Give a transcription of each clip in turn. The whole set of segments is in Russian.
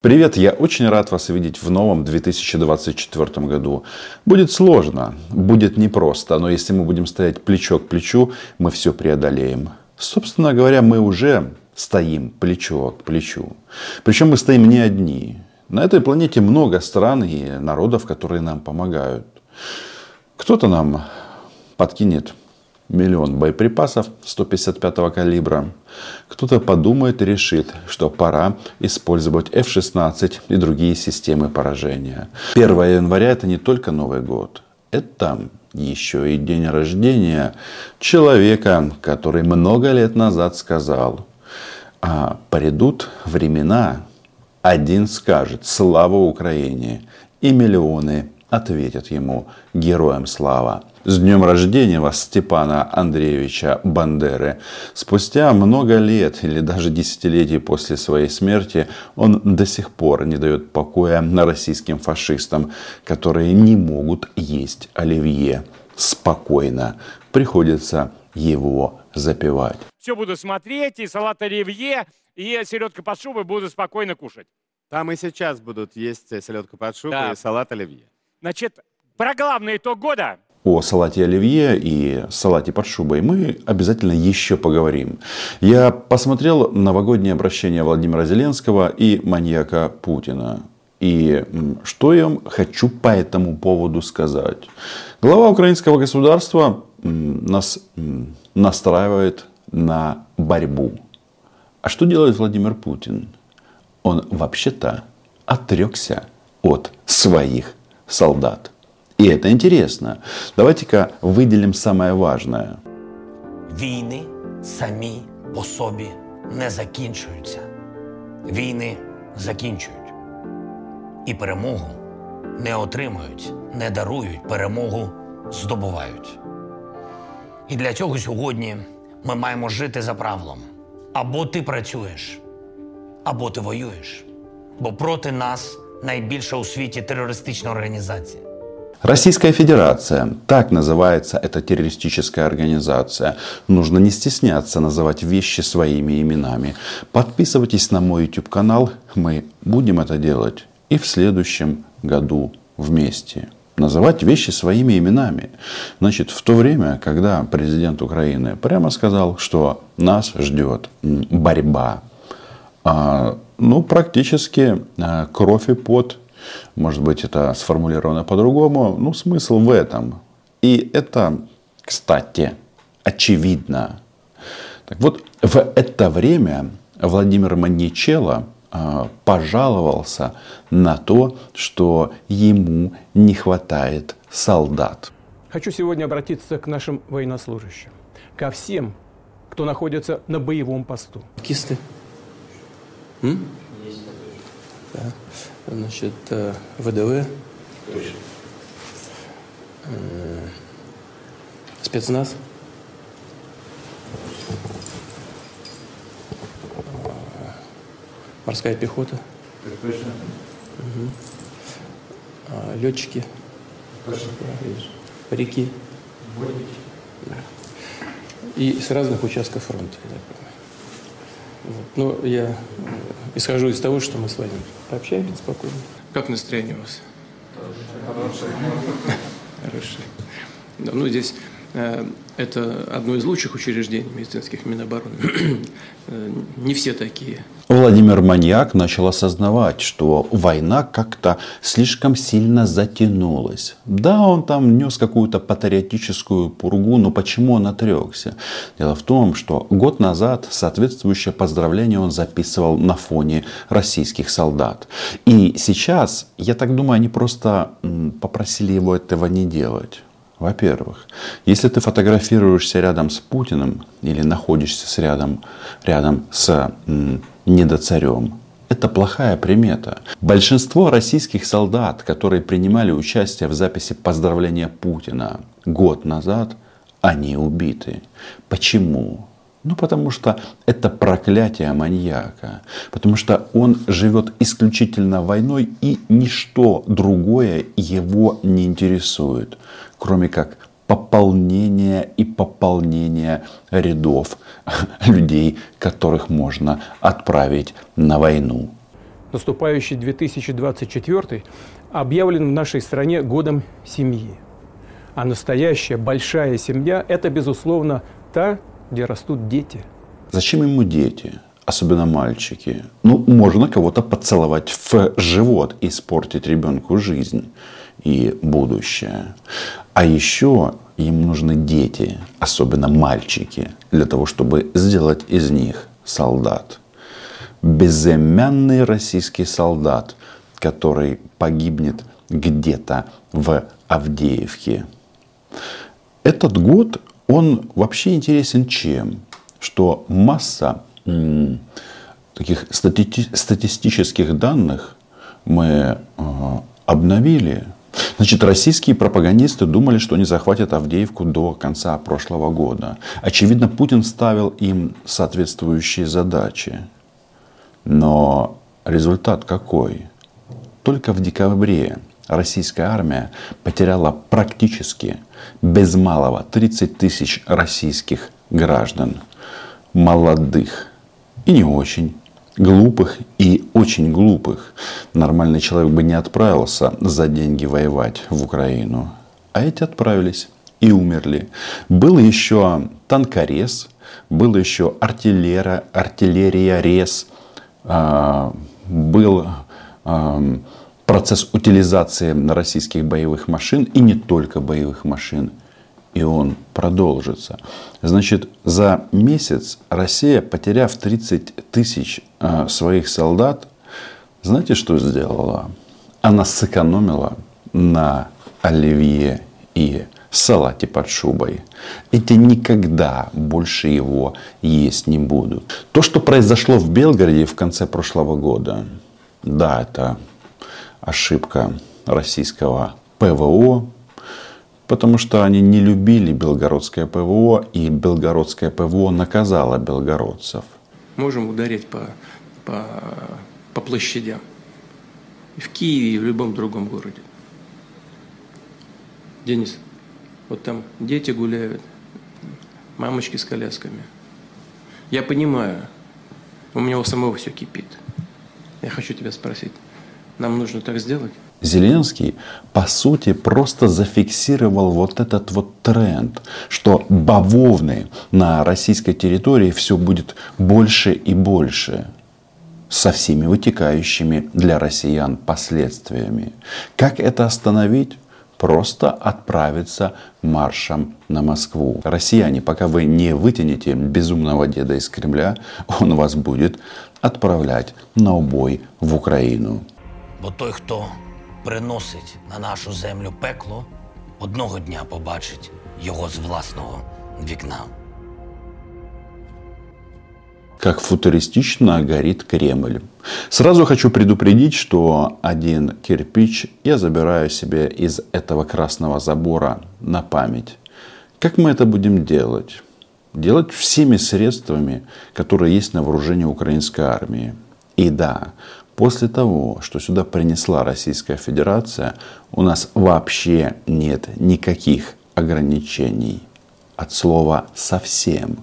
Привет, я очень рад вас видеть в новом 2024 году. Будет сложно, будет непросто, но если мы будем стоять плечо к плечу, мы все преодолеем. Собственно говоря, мы уже стоим плечо к плечу. Причем мы стоим не одни. На этой планете много стран и народов, которые нам помогают. Кто-то нам подкинет миллион боеприпасов 155 калибра. Кто-то подумает и решит, что пора использовать F-16 и другие системы поражения. 1 января это не только Новый год. Это еще и день рождения человека, который много лет назад сказал, а придут времена, один скажет «Слава Украине!» и миллионы ответят ему «Героям слава!» С днем рождения вас, Степана Андреевича Бандеры. Спустя много лет или даже десятилетий после своей смерти он до сих пор не дает покоя российским фашистам, которые не могут есть оливье. Спокойно приходится его запивать. Все буду смотреть, и салат оливье, и селедка под шубой буду спокойно кушать. Там и сейчас будут есть селедка под шубой Да. и салат оливье. Значит, про главный итог года. о салате оливье и салате под шубой мы обязательно еще поговорим. Я посмотрел новогоднее обращение Владимира Зеленского и маньяка Путина. И что я хочу по этому поводу сказать. Глава украинского государства нас настраивает на борьбу. А что делает Владимир Путин? Он вообще-то отрекся от своих солдат. И это интересно. Давайте-ка выделим самое важное. Війни самі по собі не закінчуються. Війни закінчують. І перемогу не отримують, не дарують, перемогу здобувають. І для цього сьогодні ми маємо жити за правилом. Або ти працюєш, або ти воюєш. Бо проти нас найбільша у світі терористична організація. Российская Федерация, так называется эта террористическая организация. Нужно не стесняться называть вещи своими именами. Подписывайтесь на мой YouTube канал, мы будем это делать и в следующем году вместе. Называть вещи своими именами. Значит, в то время, когда президент Украины прямо сказал, что нас ждет м, борьба, а, ну, практически а, кровь и пот. Может быть, это сформулировано по-другому. Ну, смысл в этом. И это, кстати, очевидно. Так вот, в это время Владимир Маничело а, пожаловался на то, что ему не хватает солдат. Хочу сегодня обратиться к нашим военнослужащим, ко всем, кто находится на боевом посту. Кисты? М? Да. Значит, э, ВДВ. Э, Спецназ. Э, Морская пехота. Мгм. А, Летчики. Реки. Да. И с разных участков фронта. я так понимаю. Вот. Но я исхожу из того, что мы с вами пообщаемся спокойно. Как настроение у вас? Хорошее. Да, ну, здесь э, это одно из лучших учреждений медицинских Минобороны. Э, Не все такие. Владимир Маньяк начал осознавать, что война как-то слишком сильно затянулась. Да, он там нес какую-то патриотическую пургу, но почему он отрекся? Дело в том, что год назад соответствующее поздравление он записывал на фоне российских солдат. И сейчас, я так думаю, они просто попросили его этого не делать. Во-первых, если ты фотографируешься рядом с Путиным или находишься с рядом, рядом с м, недоцарем, это плохая примета. Большинство российских солдат, которые принимали участие в записи поздравления Путина год назад, они убиты. Почему? Ну, потому что это проклятие маньяка. Потому что он живет исключительно войной, и ничто другое его не интересует, кроме как пополнение и пополнение рядов людей, которых можно отправить на войну. наступающий 2024 объявлен в нашей стране годом семьи. А настоящая большая семья – это, безусловно, та, где растут дети. Зачем ему дети? Особенно мальчики. Ну, можно кого-то поцеловать в живот и испортить ребенку жизнь и будущее. А еще им нужны дети, особенно мальчики, для того, чтобы сделать из них солдат. Безымянный российский солдат, который погибнет где-то в Авдеевке. Этот год, он вообще интересен чем? Что масса м, таких стати- статистических данных мы э, обновили. Значит, российские пропагандисты думали, что они захватят Авдеевку до конца прошлого года. Очевидно, Путин ставил им соответствующие задачи. Но результат какой? Только в декабре российская армия потеряла практически без малого 30 тысяч российских граждан. Молодых и не очень. Глупых и очень глупых. Нормальный человек бы не отправился за деньги воевать в Украину. А эти отправились и умерли. Был еще танкорез, был еще артиллера, артиллерия рез, а, был а, процесс утилизации российских боевых машин и не только боевых машин. И он продолжится. Значит, за месяц Россия, потеряв 30 тысяч э, своих солдат, знаете, что сделала? Она сэкономила на оливье и салате под шубой. Эти никогда больше его есть не будут. То, что произошло в Белгороде в конце прошлого года, да, это ошибка российского ПВО, потому что они не любили белгородское ПВО, и белгородское ПВО наказало белгородцев. Можем ударить по, по, по площадям. В Киеве, и в любом другом городе. Денис, вот там дети гуляют, мамочки с колясками. Я понимаю, у меня у самого все кипит. Я хочу тебя спросить, нам нужно так сделать? Зеленский, по сути, просто зафиксировал вот этот вот тренд, что бавовны на российской территории все будет больше и больше со всеми вытекающими для россиян последствиями. Как это остановить? Просто отправиться маршем на Москву. Россияне, пока вы не вытянете безумного деда из Кремля, он вас будет отправлять на убой в Украину. Бо той, хто приносить на нашу землю пекло, одного дня побачить його з власного вікна. как футуристично горит Кремль. Сразу хочу предупредить, что один кирпич я забираю себе из этого красного забора на память. Как мы это будем делать? Делать всеми средствами, которые есть на вооружении украинской армии. И да, после того, что сюда принесла Российская Федерация, у нас вообще нет никаких ограничений. От слова совсем.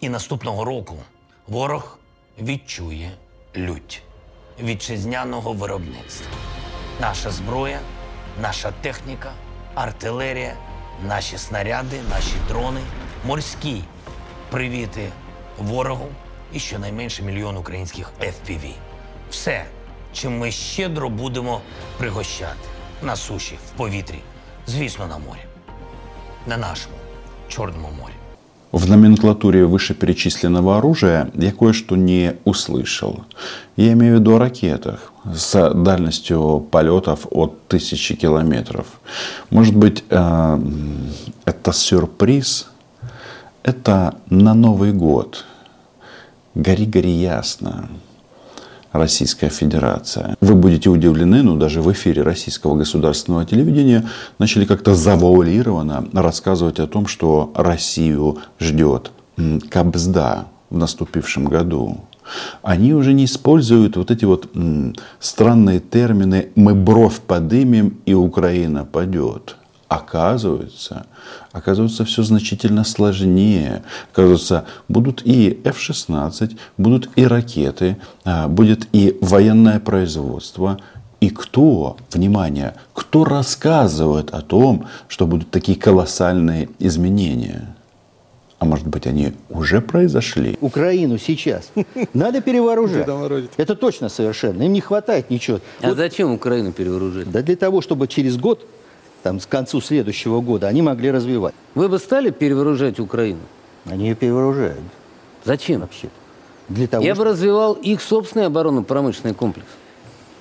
І наступного року ворог відчує лють вітчизняного виробництва. Наша зброя, наша техніка, артилерія, наші снаряди, наші дрони, морські привіти ворогу і щонайменше мільйон українських FPV. Все, чим ми щедро будемо пригощати на суші, в повітрі, звісно, на морі, на нашому Чорному морі. В номенклатуре вышеперечисленного оружия я кое-что не услышал. Я имею в виду о ракетах с дальностью полетов от тысячи километров. Может быть, э, это сюрприз? Это на Новый год. Гори-гори ясно. Российская Федерация. Вы будете удивлены, но даже в эфире российского государственного телевидения начали как-то завуалированно рассказывать о том, что Россию ждет кабзда в наступившем году. Они уже не используют вот эти вот странные термины «мы бровь подымем и Украина падет». Оказывается, оказывается, все значительно сложнее. Оказывается, будут и F-16, будут и ракеты, а, будет и военное производство. И кто, внимание, кто рассказывает о том, что будут такие колоссальные изменения? А может быть, они уже произошли? Украину сейчас надо перевооружать. Это точно совершенно. Им не хватает ничего. А зачем Украину перевооружить? Да для того, чтобы через год, там, к концу следующего года, они могли развивать. Вы бы стали перевооружать Украину? Они ее перевооружают Зачем? вообще. Для того, Я бы чтобы... развивал их собственный оборонно-промышленный комплекс.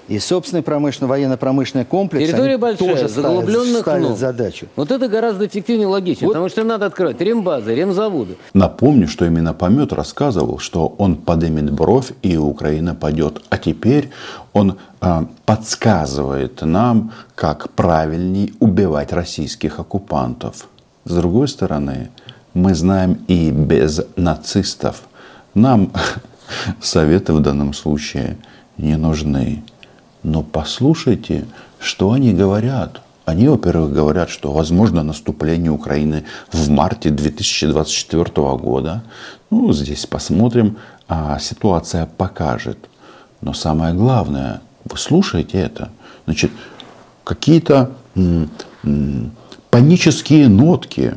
И собственный промышленно военно-промышленный комплекс Территория большая, тоже заглубленных ставят, ставят задачу. Вот это гораздо эффективнее и логичнее, Вот. потому что им надо открывать рембазы, ремзаводы. Напомню, что именно Помет рассказывал, что он поднимет бровь и Украина пойдет. А теперь он а, подсказывает нам, как правильней убивать российских оккупантов. С другой стороны, мы знаем и без нацистов. Нам советы в данном случае не нужны. Но послушайте, что они говорят. Они, во-первых, говорят, что возможно наступление Украины в марте 2024 года. Ну, здесь посмотрим, а ситуация покажет. Но самое главное, вы слушаете это. Значит, какие-то панические нотки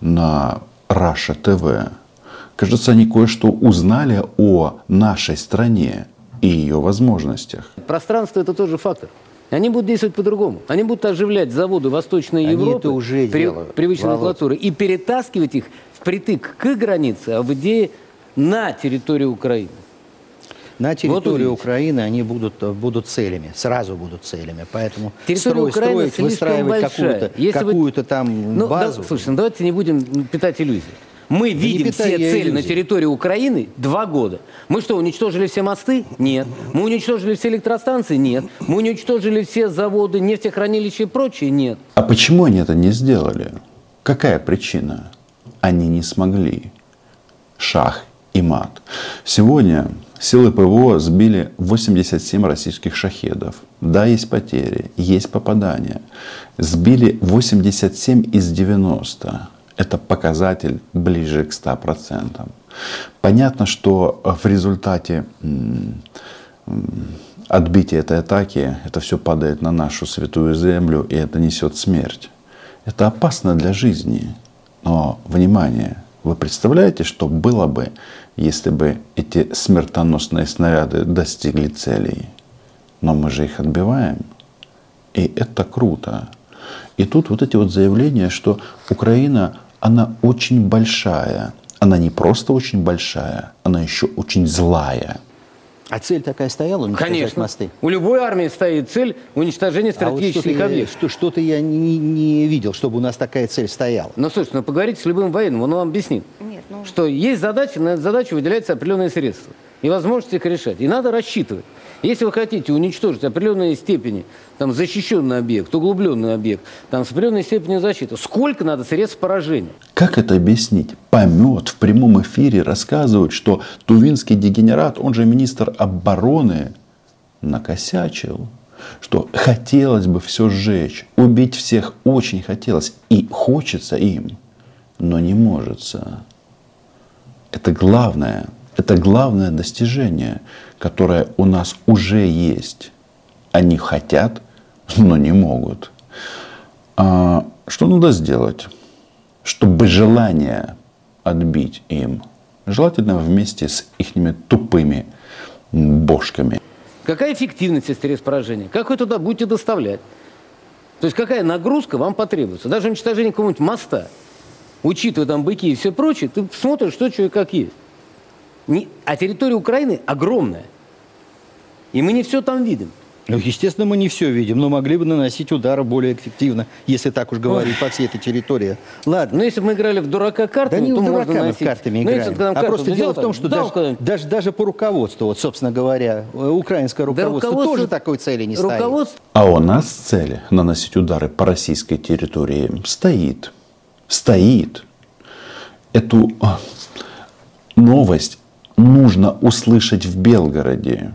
на Раша ТВ. Кажется, они кое-что узнали о нашей стране и ее возможностях. Пространство – это тоже фактор. Они будут действовать по-другому. Они будут оживлять заводы Восточной Они Европы, это уже при- делают, привычной Володь. номенклатуры, и перетаскивать их впритык к границе, а в идее на территорию Украины. На территории увидите. Украины они будут, э, будут целями, сразу будут целями. Поэтому Территория строй- Украины строить, выстраивать какую-то, Если вы- какую-то там Ну, да, базу. слушай, ну давайте не будем питать иллюзии. Мы не видим все цели на иллюзий. территории Украины два года. Мы что, уничтожили все мосты? Нет. Мы уничтожили все электростанции? Нет. Мы уничтожили все заводы, нефтехранилища и прочее? Нет. А почему они это не сделали? Какая причина? Они не смогли. Шах и мат. Сегодня силы ПВО сбили 87 российских шахедов. Да, есть потери, есть попадания. Сбили 87 из 90. Это показатель ближе к 100%. Понятно, что в результате м, отбитие этой атаки, это все падает на нашу святую землю, и это несет смерть. Это опасно для жизни. Но, внимание, вы представляете, что было бы, если бы эти смертоносные снаряды достигли целей? Но мы же их отбиваем. И это круто. И тут вот эти вот заявления, что Украина, она очень большая. Она не просто очень большая, она еще очень злая. А цель такая стояла уничтожать Конечно. мосты? У любой армии стоит цель уничтожения А вот стратегических объектов. что, что-то я не, не видел, чтобы у нас такая цель стояла. Ну, слушай, ну поговорите с любым военным, он вам объяснит, Нет, ну, что есть задача, на эту задачу выделяются определенные средства и возможности их решать. И надо рассчитывать. Если вы хотите уничтожить определенные степени, там, защищенный объект, углубленный объект, там, с определенной степенью защиты, сколько надо средств поражения? Как это объяснить? Помет в прямом эфире рассказывает, что тувинский дегенерат, он же министр обороны, накосячил. Что хотелось бы все сжечь, убить всех очень хотелось. И хочется им, но не может. Это главное, это главное достижение, которое у нас уже есть. Они хотят, но не могут. А что надо сделать? чтобы желание отбить им, желательно вместе с их тупыми бошками. Какая эффективность средств поражения? Как вы туда будете доставлять? То есть какая нагрузка вам потребуется? Даже уничтожение какого-нибудь моста, учитывая там быки и все прочее, ты смотришь, что, что как есть. Не- А территория Украины огромная. И мы не все там видим. Ну, естественно, мы не все видим, но могли бы наносить удары более эффективно, если так уж говорить, по всей этой территории. Ладно. Но если бы мы играли в дурака Да картами, не то в можно дурака мы в картами Ну, если играем. нам А карту просто взял, дело в том, что даже, даже, даже по руководству, вот, собственно говоря, э, украинское Да руководство руководство- тоже такой цели не ставит. руководство А у нас цель наносить удары по российской территории стоит. Стоит. Эту а, новость нужно услышать в Белгороде.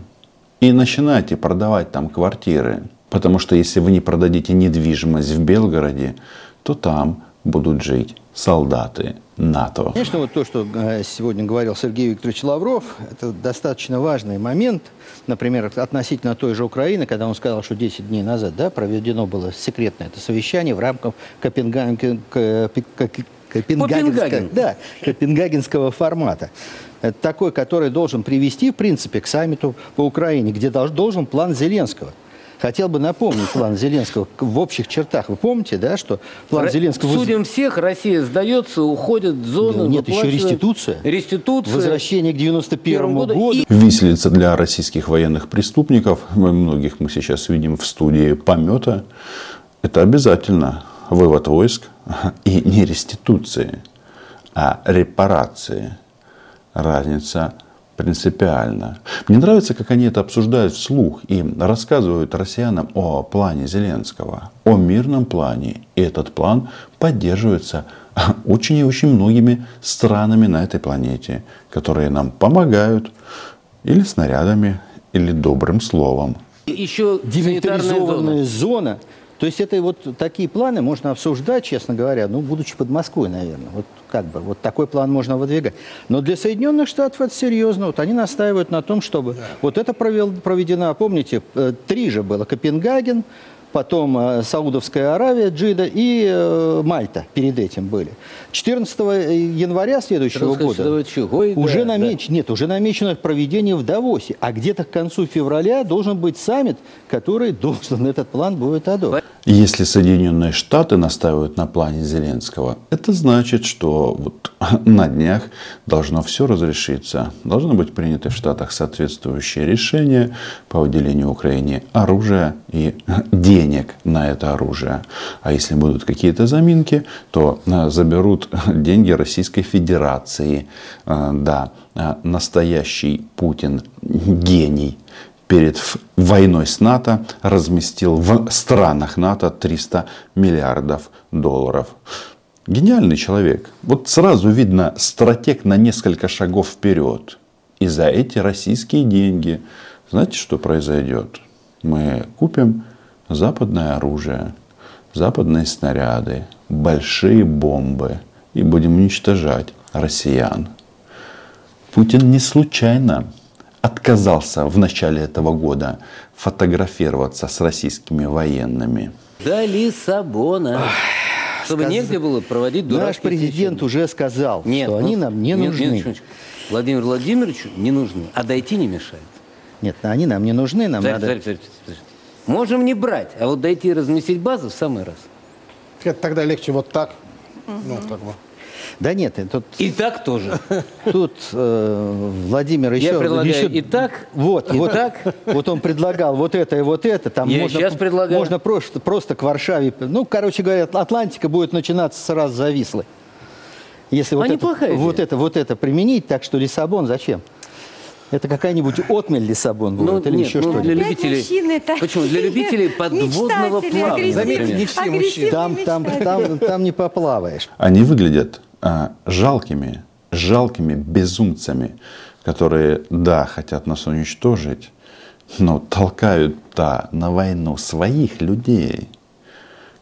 И начинайте продавать там квартиры. Потому что если вы не продадите недвижимость в Белгороде, то там будут жить солдаты НАТО. Конечно, вот то, что э, сегодня говорил Сергей Викторович Лавров, это достаточно важный момент. Например, относительно той же Украины, когда он сказал, что 10 дней назад да, проведено было секретное это совещание в рамках Копенгаген, Копенгагенского, да, Копенгагенского формата. Это такой, который должен привести, в принципе, к саммиту по Украине, где должен план Зеленского. Хотел бы напомнить план Зеленского в общих чертах. Вы помните, да, что план Р- Зеленского... Судим всех, Россия сдается, уходит в зону. Ну, нет, еще реституция. Реституция. Возвращение к 91 года. году. И- Виселица для российских военных преступников, мы- многих мы сейчас видим в студии помета, это обязательно вывод войск и не реституции, а репарации. Разница принципиальна. Мне нравится, как они это обсуждают вслух и рассказывают россиянам о плане Зеленского, о мирном плане. И этот план поддерживается очень и очень многими странами на этой планете, которые нам помогают или снарядами, или добрым словом. Еще санитарная зона. демилитаризованная зона. То есть это вот такие планы можно обсуждать, честно говоря, ну, будучи под Москвой, наверное. Вот как бы, вот такой план можно выдвигать. Но для Соединенных Штатов это серьезно. Вот они настаивают на том, чтобы вот это провел, проведено, помните, э, три же было, Копенгаген, потом э, Саудовская Аравия, Джида и э, Мальта перед этим были. 14 января следующего сказать, года да, уже да. намечено, нет, уже намечено проведение в Давосе, а где-то к концу февраля должен быть саммит, который должен этот план будет одобрить. Если Соединенные Штаты настаивают на плане Зеленского, это значит, что вот на днях должно все разрешиться. Должны быть приняты в Штатах соответствующие решения по выделению Украине оружия и денег на это оружие. А если будут какие-то заминки, то э, заберут деньги Российской Федерации. Э, Да, э, настоящий Путин гений перед войной с НАТО разместил в странах НАТО 300 миллиардов долларов. Гениальный человек. Вот сразу видно стратег на несколько шагов вперед. И за эти российские деньги, знаете, что произойдет? Мы купим западное оружие, западные снаряды, большие бомбы и будем уничтожать россиян. Путин не случайно отказался в начале этого года фотографироваться с российскими военными. До Лиссабона. Чтобы сказ- негде было проводить Наш президент встречи. уже сказал, Нет, что ну, они нам не нет, нужны. Нет, секундочку. Владимиру Владимировичу не нужны, а дойти не мешает. Нет, они нам не нужны, нам Смотри, надо... смотри, смотри, смотри. Можем не брать, а вот дойти и разместить базу в самый раз. Это тогда легче вот так. Ну, как бы. Да нет, э, тут, И так тоже. тут э, Владимир еще... Я предлагаю еще- и так, Вот, и вот, так. вот он предлагал вот это и вот это. Там Я можно, щас предлагаю. Можно просто, просто к Варшаве... Ну, короче говоря, Атлантика будет начинаться сразу за Вислой. Если вот, А это, неплохая идея. вот, это, вот это применить, так что Лиссабон зачем? Это какая-нибудь отмель Лиссабон будет Ну, или нет, еще ну, что-нибудь? для любителей- мужчины такие. Почему? Для любителей подводного плавания. Заметьте, не все мужчины. Там, там, там, там не поплаваешь. Они выглядят а, жалкими, жалкими безумцами, которые, да, хотят нас уничтожить, но толкают, да, на войну своих людей,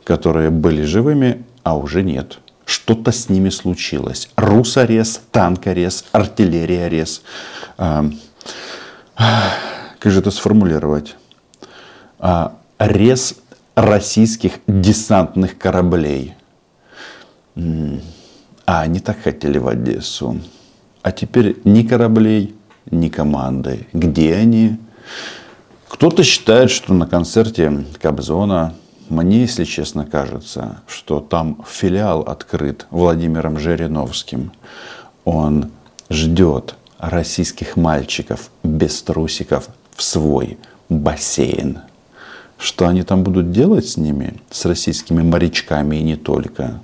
которые были живыми, а уже нет. Что-то с ними случилось. Русорез, танкорез, артиллериорез. А, как же это сформулировать? А, рез российских десантных кораблей. А они так хотели в Одессу. А теперь ни кораблей, ни команды. Где они? Кто-то считает, что на концерте Кобзона, мне, если честно, кажется, что там филиал открыт Владимиром Жириновским. Он ждет российских мальчиков без трусиков в свой бассейн. Что они там будут делать с ними, с российскими морячками и не только?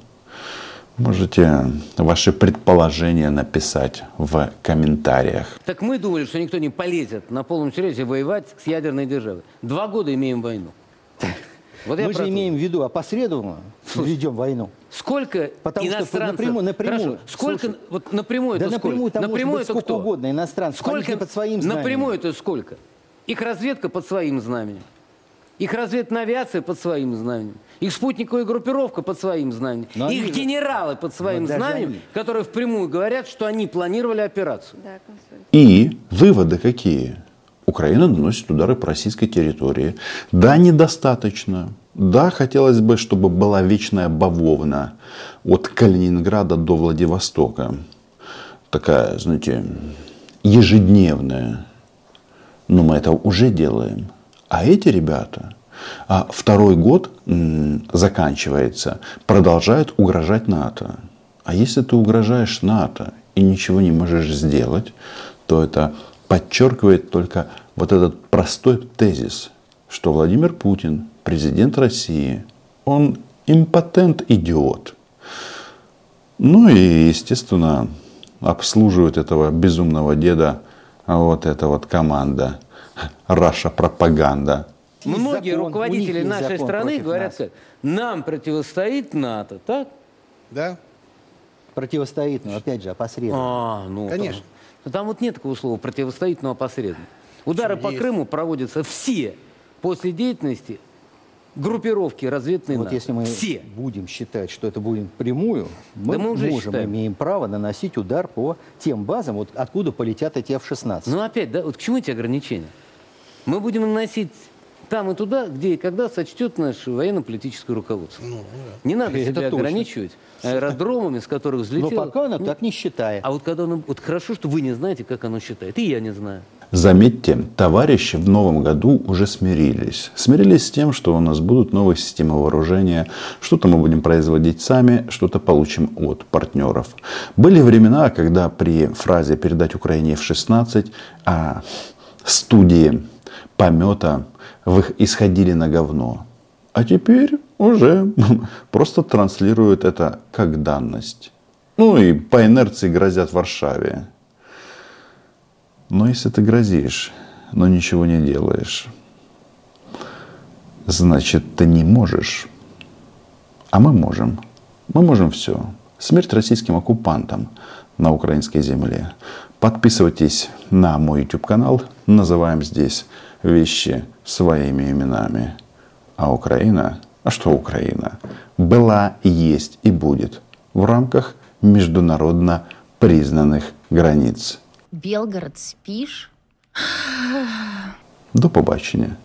Можете ваши предположения написать в комментариях. Так мы думали, что никто не полезет на полном серьезе воевать с ядерной державой. Два года имеем войну. Вот Мы же то. имеем в виду опосредованно ведем войну. Сколько Потому что иностранцев... напрямую- напрямую. Хорошо, сколько... Слушай, вот напрямую да это напрямую сколько? там может быть это сколько кто? угодно иностранцев, Сколько... под своим знаменем. Напрямую это сколько? Их разведка под своим знаменем. Их разведная авиация под своим знаменем. Их спутниковая группировка под своим знаменем. Но их генералы под своим знаменем, они- которые впрямую говорят, что они планировали операцию. Да. И выводы какие? Украина наносит удары по российской территории. Да, недостаточно. Да, хотелось бы, чтобы была вечная бавовна от Калининграда до Владивостока. Такая, знаете, ежедневная. Но мы это уже делаем. А эти ребята, а второй год заканчивается, продолжают угрожать НАТО. А если ты угрожаешь НАТО и ничего не можешь сделать, то это подчеркивает только вот этот простой тезис, что Владимир Путин, президент России, он импотент-идиот. Ну и, естественно, обслуживает этого безумного деда вот эта вот команда Раша пропаганда. Многие закон, руководители нашей страны говорят, нас. как, нам противостоит НАТО, так? Да? Противостоит, но опять же опосредованно. А, ну, Конечно. Там, ну, там вот нет такого слова противостоит, но опосредованно. Удары по есть? Крыму проводятся все после деятельности группировки разведной Вот НАТО. если мы Все. будем считать, что это будет прямую, мы, Да мы уже можем, считаем. имеем право наносить удар по тем базам, вот откуда полетят эти F-16. Ну опять, да, вот к чему эти ограничения? Мы будем наносить там и туда, где и когда сочтет наше военно-политическое руководство. Не надо Это себя точно. ограничивать аэродромами, с которых Но взлетело. пока оно Ну, так не считает. А вот когда оно... Вот хорошо, что вы не знаете, как оно считает. И я не знаю. Заметьте, товарищи в новом году уже смирились. Смирились с тем, что у нас будут новые системы вооружения, что-то мы будем производить сами, что-то получим от партнеров. Были времена, когда при фразе «передать Украине F-16» а, студии помета вы- исходили на говно. А теперь уже просто транслируют это как данность. Ну и по инерции грозят Варшаве. Но если ты грозишь, но ничего не делаешь, значит, ты не можешь. А мы можем. Мы можем все. Смерть российским оккупантам на украинской земле. Подписывайтесь на мой YouTube канал. Называем здесь вещи своими именами. А Украина, а что Украина? Была, есть и будет в рамках международно признанных границ. Белгород, спишь? До побачення.